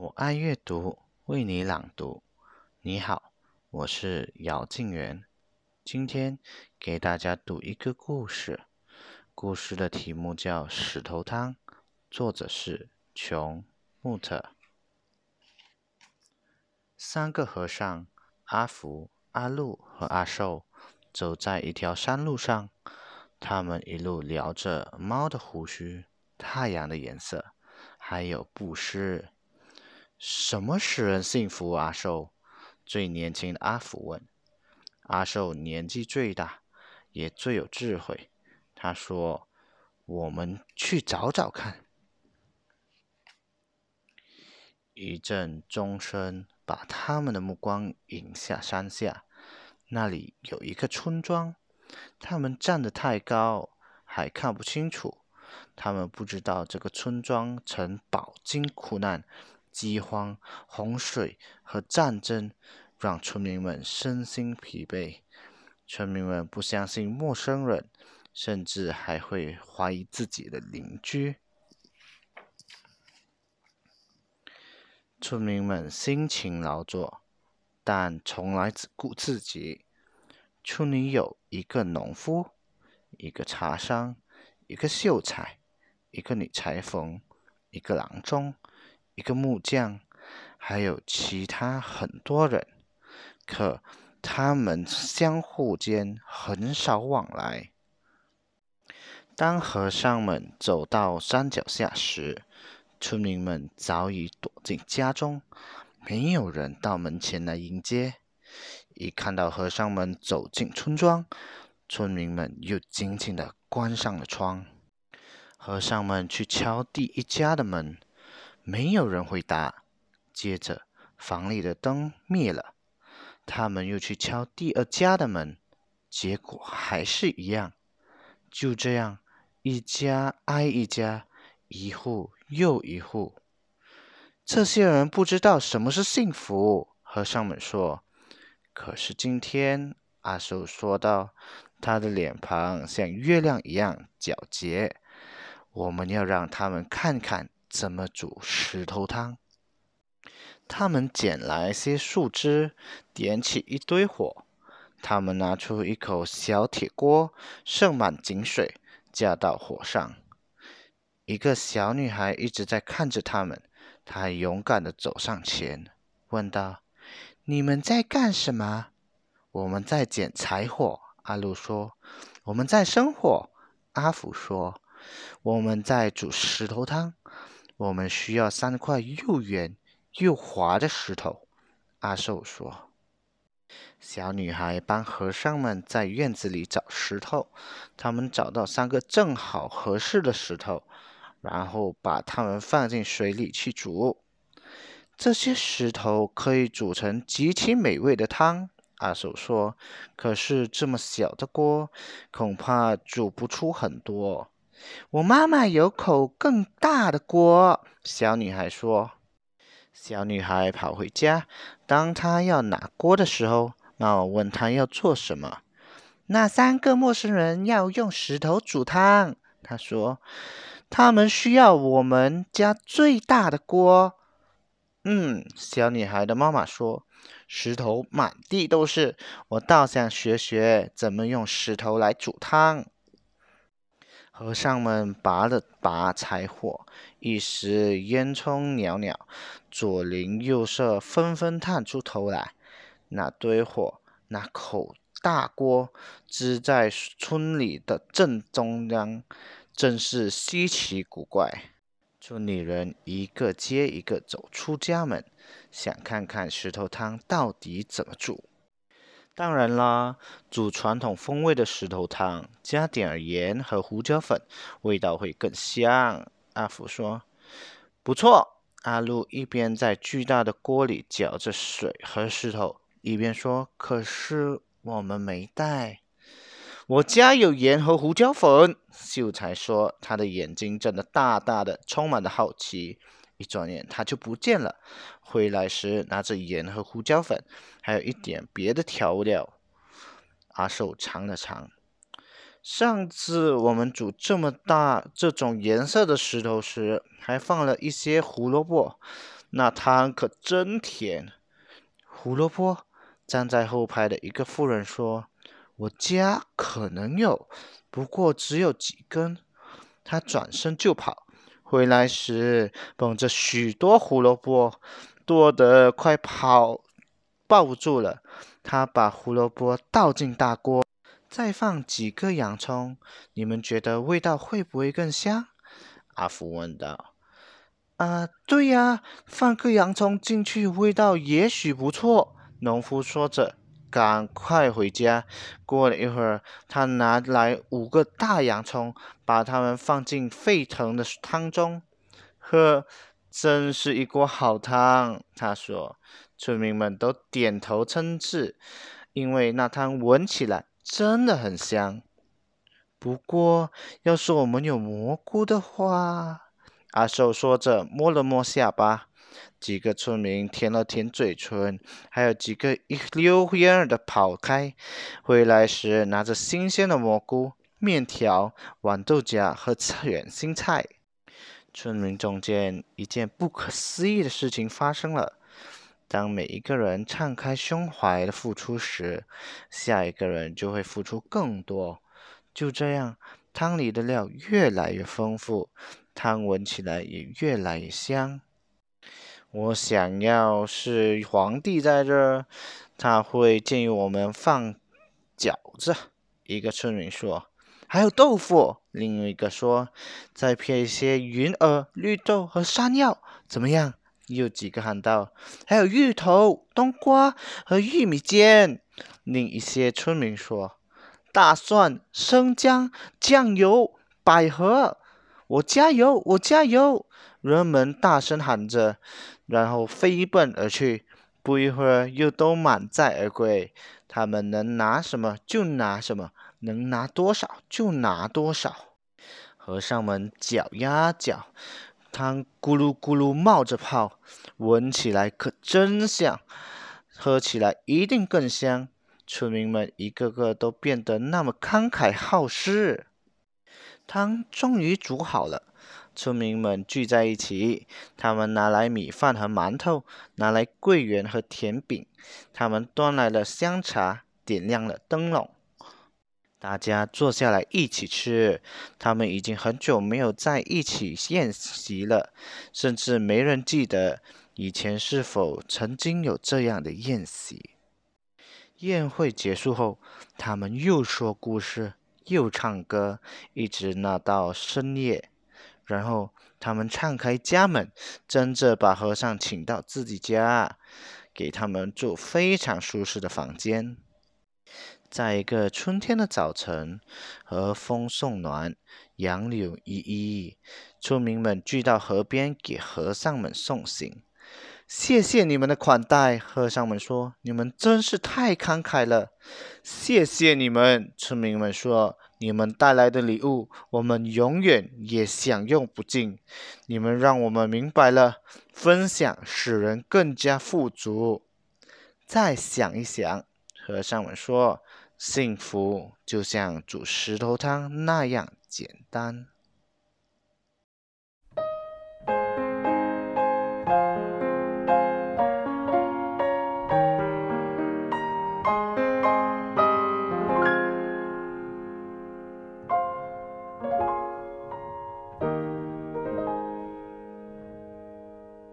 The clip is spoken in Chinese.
我爱阅读，为你朗读。你好，我是姚静元，今天给大家读一个故事。故事的题目叫《石头汤》，作者是琼·穆特。三个和尚阿福、阿禄和阿寿走在一条山路上，他们一路聊着猫的胡须、太阳的颜色，还有布施。什么使人幸福？阿寿最年轻的阿福问。阿寿年纪最大，也最有智慧。他说：“我们去找找看。”一阵钟声把他们的目光引下山下，那里有一个村庄。他们站得太高，还看不清楚。他们不知道这个村庄曾饱经苦难。饥荒、洪水和战争让村民们身心疲惫。村民们不相信陌生人，甚至还会怀疑自己的邻居。村民们辛勤劳作，但从来只顾自己。村里有一个农夫，一个茶商，一个秀才，一个女裁缝，一个郎中。一个木匠，还有其他很多人，可他们相互间很少往来。当和尚们走到山脚下时，村民们早已躲进家中，没有人到门前来迎接。一看到和尚们走进村庄，村民们又紧紧地关上了窗。和尚们去敲第一家的门。没有人回答。接着，房里的灯灭了。他们又去敲第二家的门，结果还是一样。就这样，一家挨一家，一户又一户。这些人不知道什么是幸福。和尚们说：“可是今天，阿寿说道，他的脸庞像月亮一样皎洁。我们要让他们看看。”怎么煮石头汤？他们捡来些树枝，点起一堆火。他们拿出一口小铁锅，盛满井水，架到火上。一个小女孩一直在看着他们。她勇敢地走上前，问道：“你们在干什么？”“我们在捡柴火。”阿路说。“我们在生火。”阿福说。“我们在煮石头汤。”我们需要三块又圆又滑的石头，阿寿说。小女孩帮和尚们在院子里找石头，他们找到三个正好合适的石头，然后把它们放进水里去煮。这些石头可以煮成极其美味的汤，阿寿说。可是这么小的锅，恐怕煮不出很多。我妈妈有口更大的锅，小女孩说。小女孩跑回家，当她要拿锅的时候，妈妈问她要做什么。那三个陌生人要用石头煮汤，她说。他们需要我们家最大的锅。嗯，小女孩的妈妈说。石头满地都是，我倒想学学怎么用石头来煮汤。和尚们拔了拔柴火，一时烟囱袅袅，左邻右舍纷纷探出头来。那堆火，那口大锅，支在村里的正中央，真是稀奇古怪。村里人一个接一个走出家门，想看看石头汤到底怎么煮。当然啦，煮传统风味的石头汤，加点盐和胡椒粉，味道会更香。阿福说：“不错。”阿路一边在巨大的锅里搅着水和石头，一边说：“可是我们没带。”我家有盐和胡椒粉。秀才说，他的眼睛睁得大大的，充满了好奇。一转眼，他就不见了。回来时，拿着盐和胡椒粉，还有一点别的调料。阿寿尝了尝。上次我们煮这么大、这种颜色的石头时，还放了一些胡萝卜。那汤可真甜。”胡萝卜站在后排的一个妇人说：“我家可能有，不过只有几根。”他转身就跑，回来时捧着许多胡萝卜，多得快跑抱不住了。他把胡萝卜倒进大锅，再放几个洋葱。你们觉得味道会不会更香？阿福问道。啊，对呀，放个洋葱进去，味道也许不错。农夫说着，赶快回家。过了一会儿，他拿来五个大洋葱，把它们放进沸腾的汤中，喝，真是一锅好汤。他说，村民们都点头称是，因为那汤闻起来真的很香。不过，要是我们有蘑菇的话，阿寿说着，摸了摸下巴。几个村民舔了舔嘴唇，还有几个一溜烟儿的跑开。回来时拿着新鲜的蘑菇、面条、豌豆荚和卷心菜。村民中间一件不可思议的事情发生了：当每一个人敞开胸怀的付出时，下一个人就会付出更多。就这样，汤里的料越来越丰富，汤闻起来也越来越香。我想要是皇帝在这儿，他会建议我们放饺子。一个村民说：“还有豆腐。”另一个说：“再配一些云耳、绿豆和山药，怎么样？”又几个喊道：“还有芋头、冬瓜和玉米尖。”另一些村民说：“大蒜、生姜、酱油、百合。”我加油！我加油！人们大声喊着。然后飞奔而去，不一会儿又都满载而归。他们能拿什么就拿什么，能拿多少就拿多少。和尚们搅呀搅，汤咕噜咕噜冒着泡，闻起来可真香，喝起来一定更香。村民们一个个都变得那么慷慨好施。汤终于煮好了。村民们聚在一起，他们拿来米饭和馒头，拿来桂圆和甜饼，他们端来了香茶，点亮了灯笼，大家坐下来一起吃。他们已经很久没有在一起宴席了，甚至没人记得以前是否曾经有这样的宴席。宴会结束后，他们又说故事，又唱歌，一直闹到深夜。然后他们敞开家门，真正把和尚请到自己家，给他们住非常舒适的房间。在一个春天的早晨，和风送暖，杨柳依依，村民们聚到河边给和尚们送行。谢谢你们的款待，和尚们说：“你们真是太慷慨了。”谢谢你们，村民们说。你们带来的礼物，我们永远也享用不尽。你们让我们明白了，分享使人更加富足。再想一想，和尚们说，幸福就像煮石头汤那样简单。